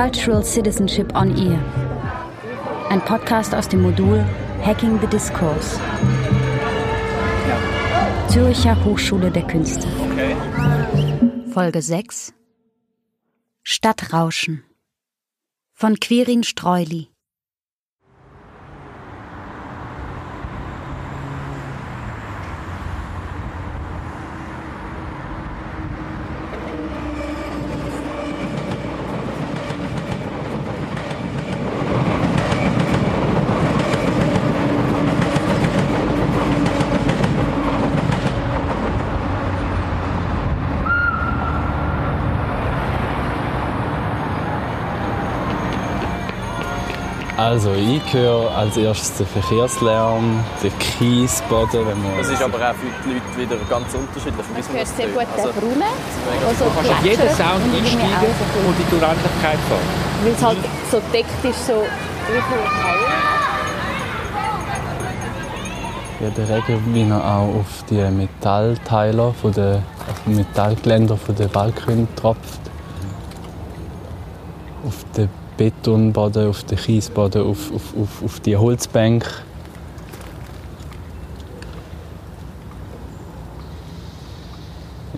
Cultural Citizenship on Ear. Ein Podcast aus dem Modul Hacking the Discourse. Zürcher Hochschule der Künste. Folge 6 Stadtrauschen von Quirin Streuli. Also ich höre als erstes den Verkehrslärm, den Kiesboden. Wenn man Das ist aber auch für die Leute wieder ganz unterschiedlich. Man hört sehr gut den Also, Brunnen. Also Du kannst auf jeden Sound einsteigen und in die Unendlichkeit fahren. Weil es halt so deckt ist, so wie ja, der Regen, wie er auch auf die Metallteiler, von den, auf die Metallgeländer von den Balkon tropft. Auf den Betonboden, auf den Kiesboden, auf, auf, auf, auf die Holzbank.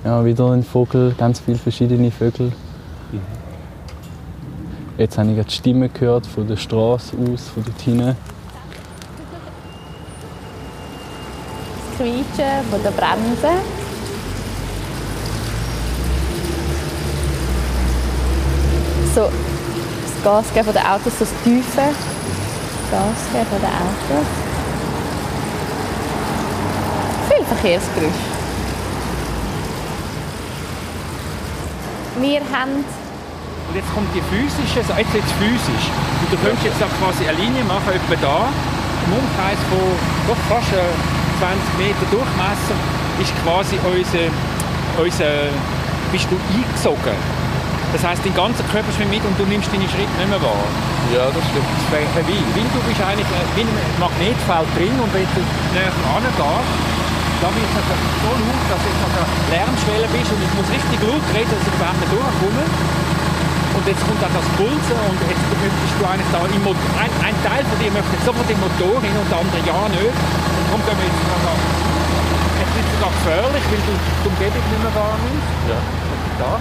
Ja, wieder ein Vogel, ganz viele verschiedene Vögel. Jetzt habe ich die Stimme gehört von der Straße aus, von dort hinten. Das Quietschen von der Bremse. So Gas geben von den Autos, das tiefe Gas geben von den Autos. Viel Verkehrsgeräusch. Wir haben Und jetzt kommt die physische, also jetzt jetzt physisch. Und du könntest jetzt quasi eine Linie machen, etwa da, im Umkreis von doch fast äh, 20 Meter Durchmesser, ist quasi unser, unser, bist du eingesogen. Das heisst, dein ganzer Körper schwimmt mit und du nimmst deine Schritte nicht mehr wahr. Ja, das stimmt. Wie, weil du bist eigentlich äh, wie in einem Magnetfeld drin und wenn du näher rangehst, da wird es so laut, dass du jetzt an der Lärmschwelle bist und ich muss richtig laut reden, dass ich überhaupt nicht durchkomme. Und jetzt kommt auch das Pulsen und jetzt möchtest du eigentlich da im Mo- ein, ein Teil von dir möchte sofort im Motor hin und der andere ja nicht. Und darum gehen wir jetzt da. Jetzt wird es sogar gefährlich, weil du die Umgebung nicht mehr wahrnimmst. Ja. Da.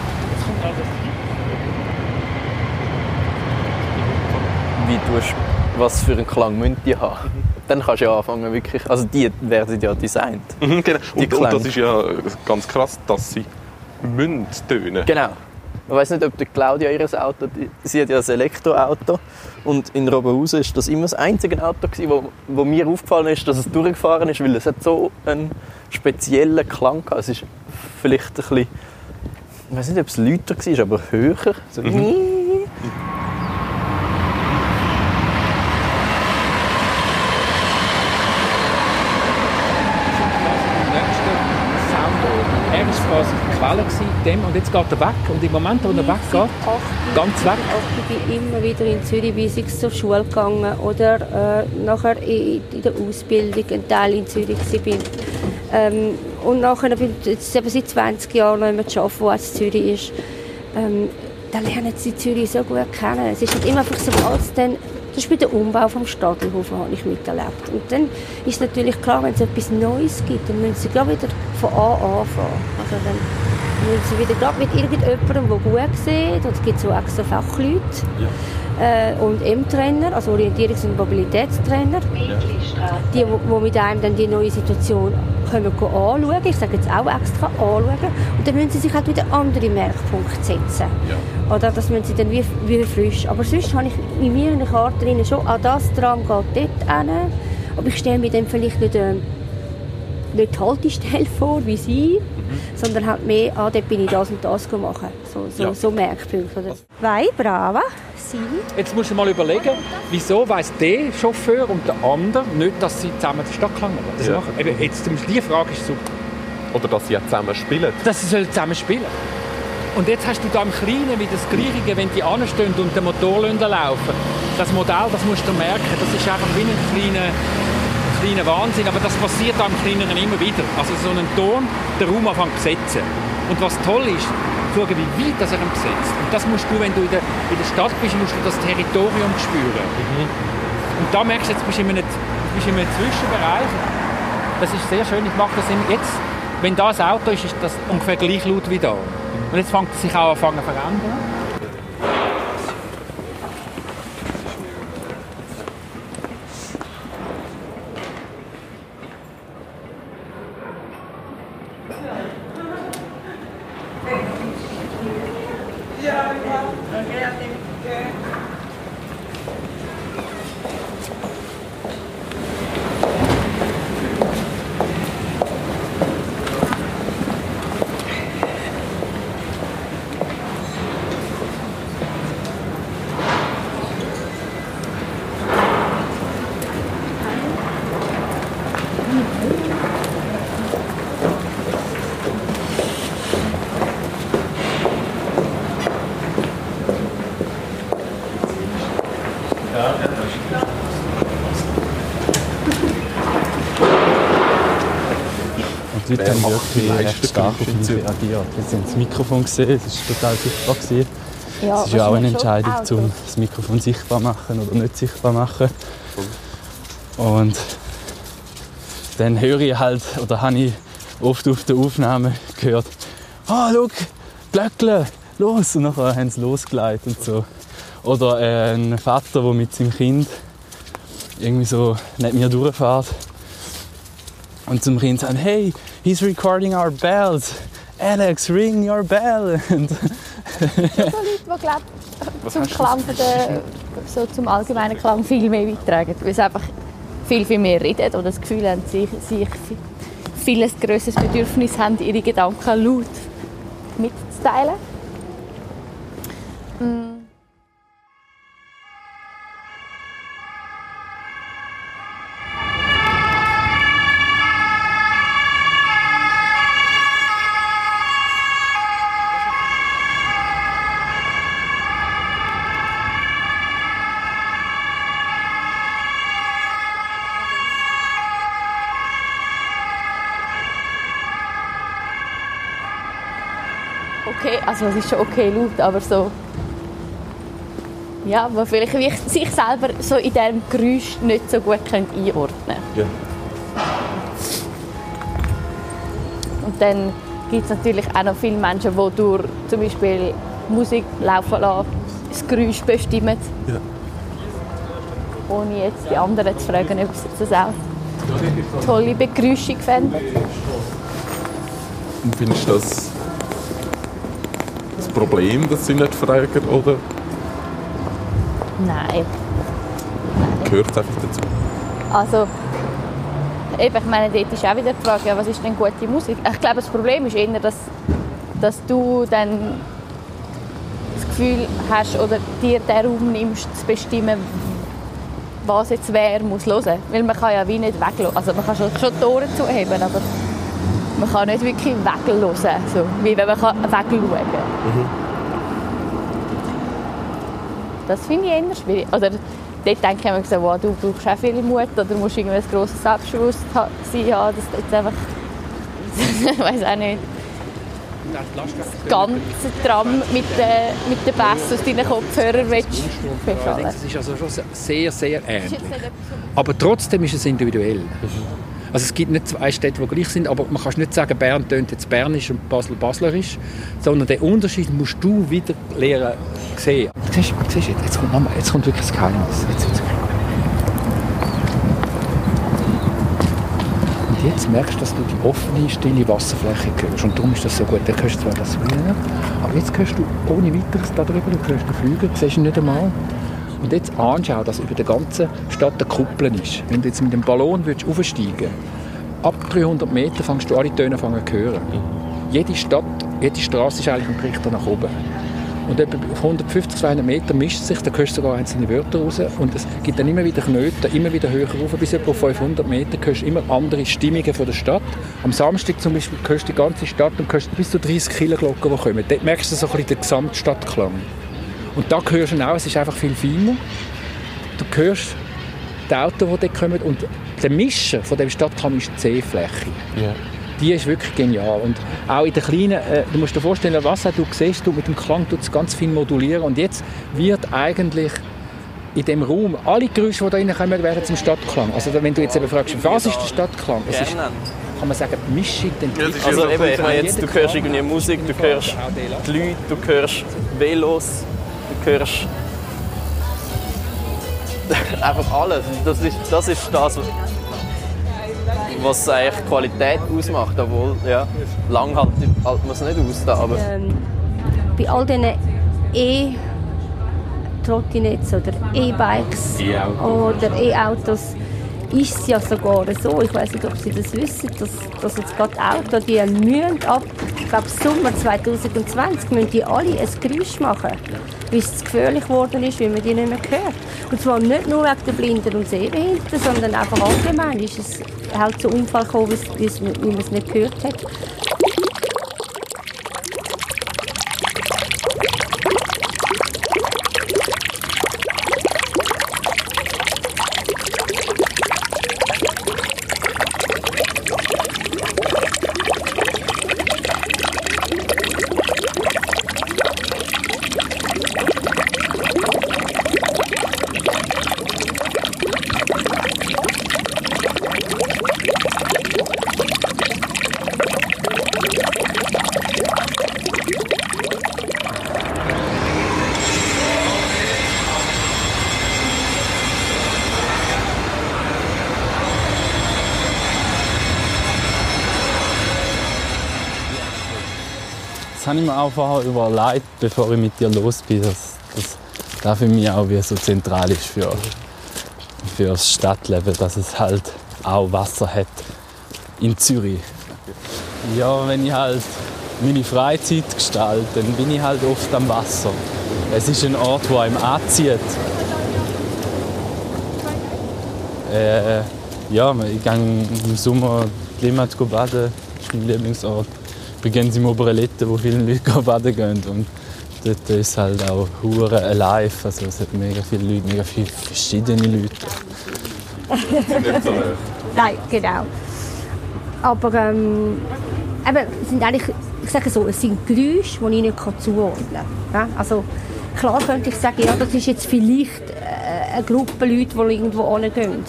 Wie tust was für einen Klang müssen die haben? Dann kannst du ja anfangen, wirklich. Also die werden ja designt. Mhm, genau. Und, und das ist ja ganz krass, dass sie müssen tönen. Genau. Ich weiß nicht, ob die Claudia ihr Auto, sie hat ja ein Elektroauto und in Robenhausen ist das immer das einzige Auto gewesen, wo, wo mir aufgefallen ist, dass es durchgefahren ist, weil es hat so einen speziellen Klang hatte. Es ist vielleicht ein bisschen, ich weiß nicht, ob es lauter war, aber höher. So nächsten Sound. Er war quasi die Quelle gewesen, dem, und jetzt geht er weg. Und im Moment, wo er weggeht, ganz weg. Ich bin immer wieder in Zürich wie ich zur Schule gegangen oder äh, nachher in, in der Ausbildung ein Teil in Zürich war. Ähm, und nachher bin ich jetzt eben seit 20 Jahren noch immer arbeiten, wo es Zürich ist. Ähm, da lernen sie Zürich so gut kennen. Es ist halt immer einfach so, als dann das ist bei der Umbau vom Stadelhofen habe ich miterlebt. Und dann ist natürlich klar, wenn es etwas Neues gibt, dann müssen sie gleich wieder von A anfangen. Also dann müssen sie wieder gerade mit irgendjemandem, der gut sieht, und es gibt so extra Fachleute, äh, und M-Trainer, also Orientierungs- und Mobilitätstrainer, die, wo, wo mit einem dann die neue Situation können anschauen, ich sage jetzt auch extra anschauen, und dann müssen sie sich halt wieder andere Merkpunkte setzen. Oder das müssen sie dann wie, wie frisch. Aber sonst habe ich in mir eine Karte drin schon, an das Tram geht dort hin, aber ich stelle mir dann vielleicht nicht, äh, nicht die Haltestelle vor, wie sie, sondern halt mehr, ah, dort bin ich das und das machen. So, so, Ja. so Merkpunkte. Oder? Vai, brava, sì. Jetzt musst du mal überlegen, wieso weiss der Chauffeur und der andere nicht, dass sie zusammen den Stadtklang das Ja. machen. Eben, jetzt, die Frage ist super. Oder dass sie ja zusammen spielen. Dass sie sollen zusammen spielen Und jetzt hast du da im Kleinen wieder das Gleiche, wenn die anstehen und den Motor laufen. Das Modell, das musst du merken, das ist einfach wie ein kleiner, kleiner Wahnsinn. Aber das passiert da im Kleineren immer wieder. Also so einen Ton, den Raum anfangen zu besetzen. Und was toll ist, schauen, wie weit das er ihn besetzt. Und das musst du, wenn du in der, in der Stadt bist, musst du das Territorium spüren. Und da merkst du, jetzt bist du in einem, bist in einem Zwischenbereich. Das ist sehr schön. Ich mache das jetzt. Wenn da ein Auto ist, ist das ungefähr gleich laut wie da. Und jetzt fängt es sich auch an zu verändern. Und die Leute haben wirklich recht stark auf zu? reagiert. Sie haben das Mikrofon gesehen, das war total sichtbar. Gewesen. Ja, Es ist ja auch eine Entscheidung, Autos. um das Mikrofon sichtbar machen oder nicht sichtbar machen. Und dann höre ich halt, oder habe ich oft auf der Aufnahme gehört, «Ah, schau, Glöckle, los!» Und nachher haben sie losgeleitet und so. Oder äh, ein Vater, der mit seinem Kind irgendwie so neben mir durchfährt und zum Kind sagt, «Hey, he's recording our bells! Alex, ring your bell!» Und so Leute, die glaub, zum Klang von der, so zum allgemeinen Klang viel mehr beitragen, weil sie einfach viel, viel mehr reden oder das Gefühl haben, sie sich viel ein grosses Bedürfnis haben, ihre Gedanken laut mitzuteilen. Okay, also es ist schon okay laut, aber so... Ja, wo vielleicht wie ich sich selber so in diesem Geräusch nicht so gut können einordnen Ja. Und dann gibt es natürlich auch noch viele Menschen, die durch zum Beispiel Musik laufen lassen, das Geräusch bestimmen. Ja. Ohne jetzt die anderen zu fragen, ob sie das auch tolle Begrüßung fänden. Und findest du das Problem, dass sie nicht fragen, oder Nein. gehört es einfach dazu? Also, eben, ich meine, dort ist auch wieder die Frage, ja, was ist denn gute Musik? Ich glaube, das Problem ist eher, dass, dass du dann das Gefühl hast oder dir den Raum nimmst, zu bestimmen, was jetzt wer muss hören. Weil man kann ja wie nicht weglassen. Also man kann schon, schon die Ohren zuheben, aber man kann nicht wirklich weglassen, so, wie wenn man kann wegschauen kann. Das finde ich eher schwierig. Oder dort denke ich mir so, wow, du brauchst auch viel Mut oder musst irgendwie ein grosses Selbstbewusstsein haben, dass du jetzt einfach, ich weiß auch nicht, das ganze Tram mit den, mit den Bass aus deinen Kopfhörern willst befallen. Das ist also schon sehr, sehr ähnlich. Aber trotzdem ist es individuell. Also es gibt nicht zwei Städte, die gleich sind, aber man kann nicht sagen, Bern tönt jetzt bernisch und Basel baslerisch, sondern den Unterschied musst du wieder lernen sehen. Siehst, siehst du, jetzt, kommt noch mal, jetzt kommt wirklich das Geheimnis. Jetzt, jetzt. Und jetzt merkst du, dass du die offene, stille Wasserfläche hörst. Und darum ist das so gut. Dann hörst du zwar das Wiener, aber jetzt hörst du ohne weiteres da drüber, du hörst den Flügel, siehst ihn nicht einmal. Und jetzt anschauen, dass über der ganzen Stadt eine Kuppel ist. Wenn du jetzt mit dem Ballon würdest aufsteigen ab 300 Meter fängst du alle Töne an zu hören. Jede Stadt, jede Straße ist eigentlich ein Richter nach oben. Und etwa auf 150, 200 Meter mischt sich, da hörst du sogar einzelne Wörter raus. Und es gibt dann immer wieder Knöte, immer wieder höher rauf. Bis etwa auf 500 Meter hörst du immer andere Stimmungen von der Stadt. Am Samstag zum Beispiel hörst du die ganze Stadt und hörst bis zu 30 Kirchenglocken, die kommen. Dort merkst du so ein bisschen den Gesamtstadtklang. Und da hörst du auch, es ist einfach viel feiner. Du hörst die Autos, die dort kommen und der Mischer von dem Stadtklang ist die Seefläche. Ja. die ist wirklich genial. Und auch in den kleinen, äh, du musst dir vorstellen, was du siehst, du mit dem Klang tut es ganz viel modulieren und jetzt wird eigentlich in dem Raum, alle Geräusche, die da reinkommen, werden zum Stadtklang. Also wenn du jetzt eben fragst, was ist der Stadtklang? Es ist, kann man sagen, die Mischung, die Entwicklung. Also eben, ich meine jetzt, du hörst irgendwie Musik, du hörst die Leute, du hörst Velos, hörst einfach alles. Das ist das, ist das was eigentlich Qualität ausmacht, obwohl, ja, lang halt, hält man es nicht aus da, aber... Ähm, bei all diesen E- Trottinetts oder E-Bikes oder E-Autos ist es ja sogar so, ich weiß nicht, ob Sie das wissen, dass, dass jetzt gerade Autos, die müssen ab, ich glaube Sommer 2020, müssen die alle ein Geräusch machen, weil es gefährlich geworden ist, weil man die nicht mehr hört. Und zwar nicht nur wegen der Blinden und Sehbehinderten, sondern einfach allgemein ist es halt zu Unfall gekommen, wie man es nicht gehört hat. Das habe ich mir auch vorher überlegt, bevor ich mit dir los bin, dass, das für mich auch wie so zentral ist für, für das Stadtleben, dass es halt auch Wasser hat in Zürich. Ja, wenn ich halt meine Freizeit gestalte, dann bin ich halt oft am Wasser. Es ist ein Ort, wo einem anzieht. Äh, ja, ich gehe im Sommer Limmat baden, das ist mein Lieblingsort. Ich bin ganz im Oberletten, wo viele Leute baden gehen. Und dort ist es halt auch hure alive. Also es hat mega viele Leute, mega viele verschiedene Leute. Nein, genau. Aber ähm, eben, es sind eigentlich, ich sage so, es sind Geräusche, die ich nicht zuordnen kann. Ja? Also, klar könnte ich sagen, ja, das ist jetzt vielleicht äh, eine Gruppe Leute, die irgendwo hingehen.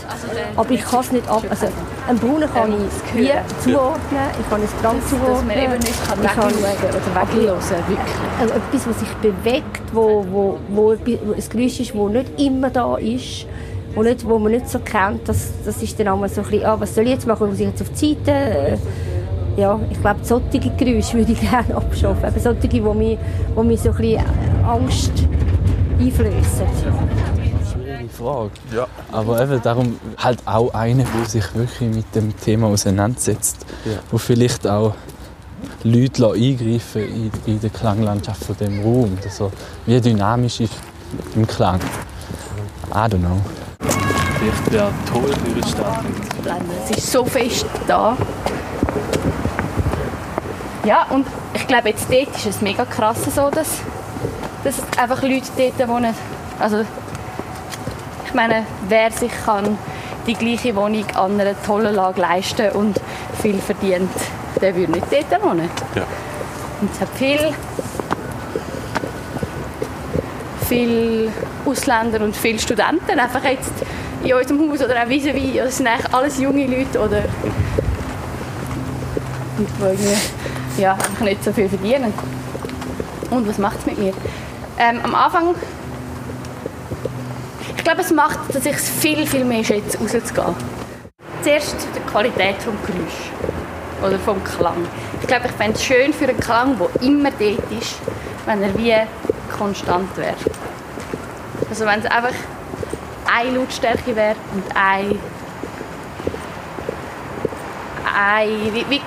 Aber ich kann es nicht ab... Also, einen Brunnen kann ich wie zuordnen, ich kann Brand Dass zuordnen. man eben nicht kann ich kann wegschauen oder weghören wirklich. also etwas, was sich bewegt, wo, wo, wo wo ein Geräusch ist, das nicht immer da ist, wo, nicht, wo man nicht so kennt, das, das ist dann einmal so ein bisschen, ah, was soll ich jetzt machen, muss ich jetzt auf die Seite? Äh, Ja, ich glaube, solche Geräusche würde ich gerne abschaffen. Eben solche, die mich, die mich so ein bisschen Angst einflößen. Frage. Ja. Aber eben darum halt auch einer, der sich wirklich mit dem Thema auseinandersetzt, Ja. wo vielleicht auch Leute eingreifen in, in der Klanglandschaft von dem Raum, also wie dynamisch ist im Klang. I don't know. Vielleicht wäre toll für die Stadt. Es ist so fest da. Ja, und ich glaube, jetzt dort ist es mega krass so, dass, dass einfach Leute dort wohnen. Also, ich meine, wer sich kann die gleiche Wohnung an einer tollen Lage leisten und viel verdient, der würde nicht dort wohnen. Ja. Und es hat viel, viel Ausländer und viele Studenten einfach jetzt in unserem Haus oder auch vis-à-vis. Das sind eigentlich alles junge Leute oder und die irgendwie, ja, nicht so viel verdienen. Und was macht es mit mir? Ähm, am Anfang, ich glaube, es macht, dass ich es viel, viel mehr schätze, rauszugehen. Zuerst die Qualität des Geräusch oder vom Klang. Ich glaube, ich fände es schön für einen Klang, der immer dort ist, wenn er wie konstant wäre. Also wenn es einfach eine Lautstärke wäre und ein, ein wie, wie,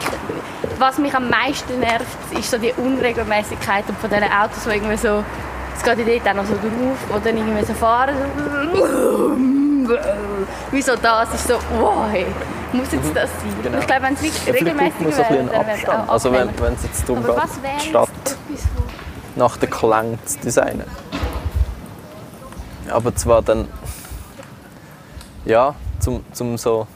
was mich am meisten nervt, ist so die Unregelmäßigkeiten von diesen Autos, die irgendwie so, es geht ja dort auch noch so drauf, wo dann irgendwie so fahren, so, wie so das, ist so, wow, hey, muss jetzt das sein? Genau. Und Ich glaube, wenn es Ja, wirklich vielleicht regelmäßig ein wäre, bisschen dann wäre es auch Abstand. Also wenn, es jetzt darum Aber geht, die Stadt etwas, nach den Klang zu designen. Aber zwar dann, ja, zum, zum so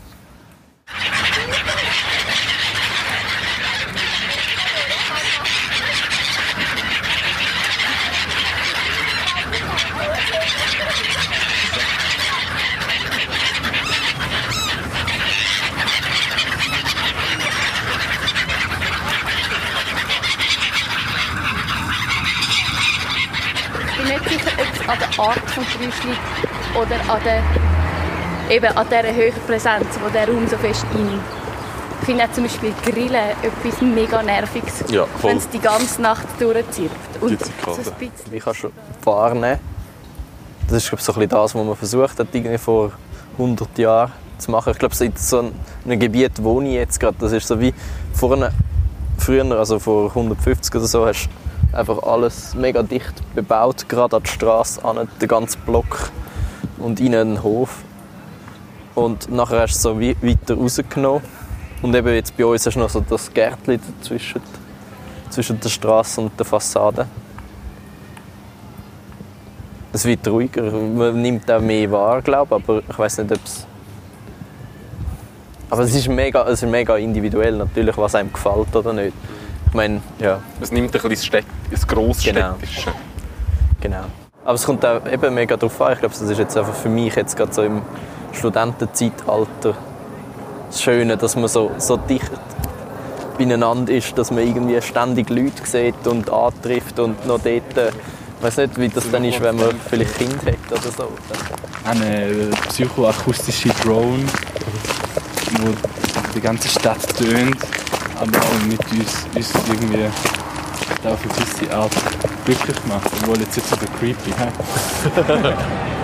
nicht sicher, ob es an Geräusch liegt oder an der, eben an dieser höheren Präsenz, die der Raum so fest einnimmt. Ich finde auch zum Beispiel Grillen etwas mega Nerviges, Ja, wenn es die ganze Nacht durchzirpt. Und so ein bisschen Ich kann schon wahrnehmen. Das ist glaube ich, so ein bisschen das, was man versucht hat, irgendwie vor 100 Jahren zu machen. Ich glaube, in so einem Gebiet wohne ich jetzt gerade. Das ist so wie vorne, früher, also vor 150 oder so, hast du einfach alles mega dicht bebaut, gerade an die Straße, an den ganzen Block und innen einen Hof. Und nachher hast du so weiter rausgenommen. Und eben jetzt bei uns du noch so das Gärtchen dazwischen, zwischen der Straße und der Fassade. Es wird ruhiger, man nimmt auch mehr wahr, glaube ich, aber ich weiß nicht, ob es... Aber es ist, mega, es ist mega individuell natürlich, was einem gefällt oder nicht. Ich meine, ja, Es nimmt ein bisschen das, Städt das Grossstädtische. genau. Aber es kommt auch eben mega darauf an. Ich glaube, das ist jetzt einfach für mich jetzt gerade so im Studentenzeitalter das Schöne, dass man so, so dicht beieinander ist, dass man irgendwie ständig Leute sieht und antrifft und noch dort... äh, Ich weiß nicht, wie das dann ist, wenn man vielleicht Kind hat oder so. Eine äh, psychoakustische Drone, wo die ganze Stadt tönt, aber auch mit uns, uns irgendwie auf eine gewisse Art glücklich macht. Obwohl jetzt nicht so creepy. hä?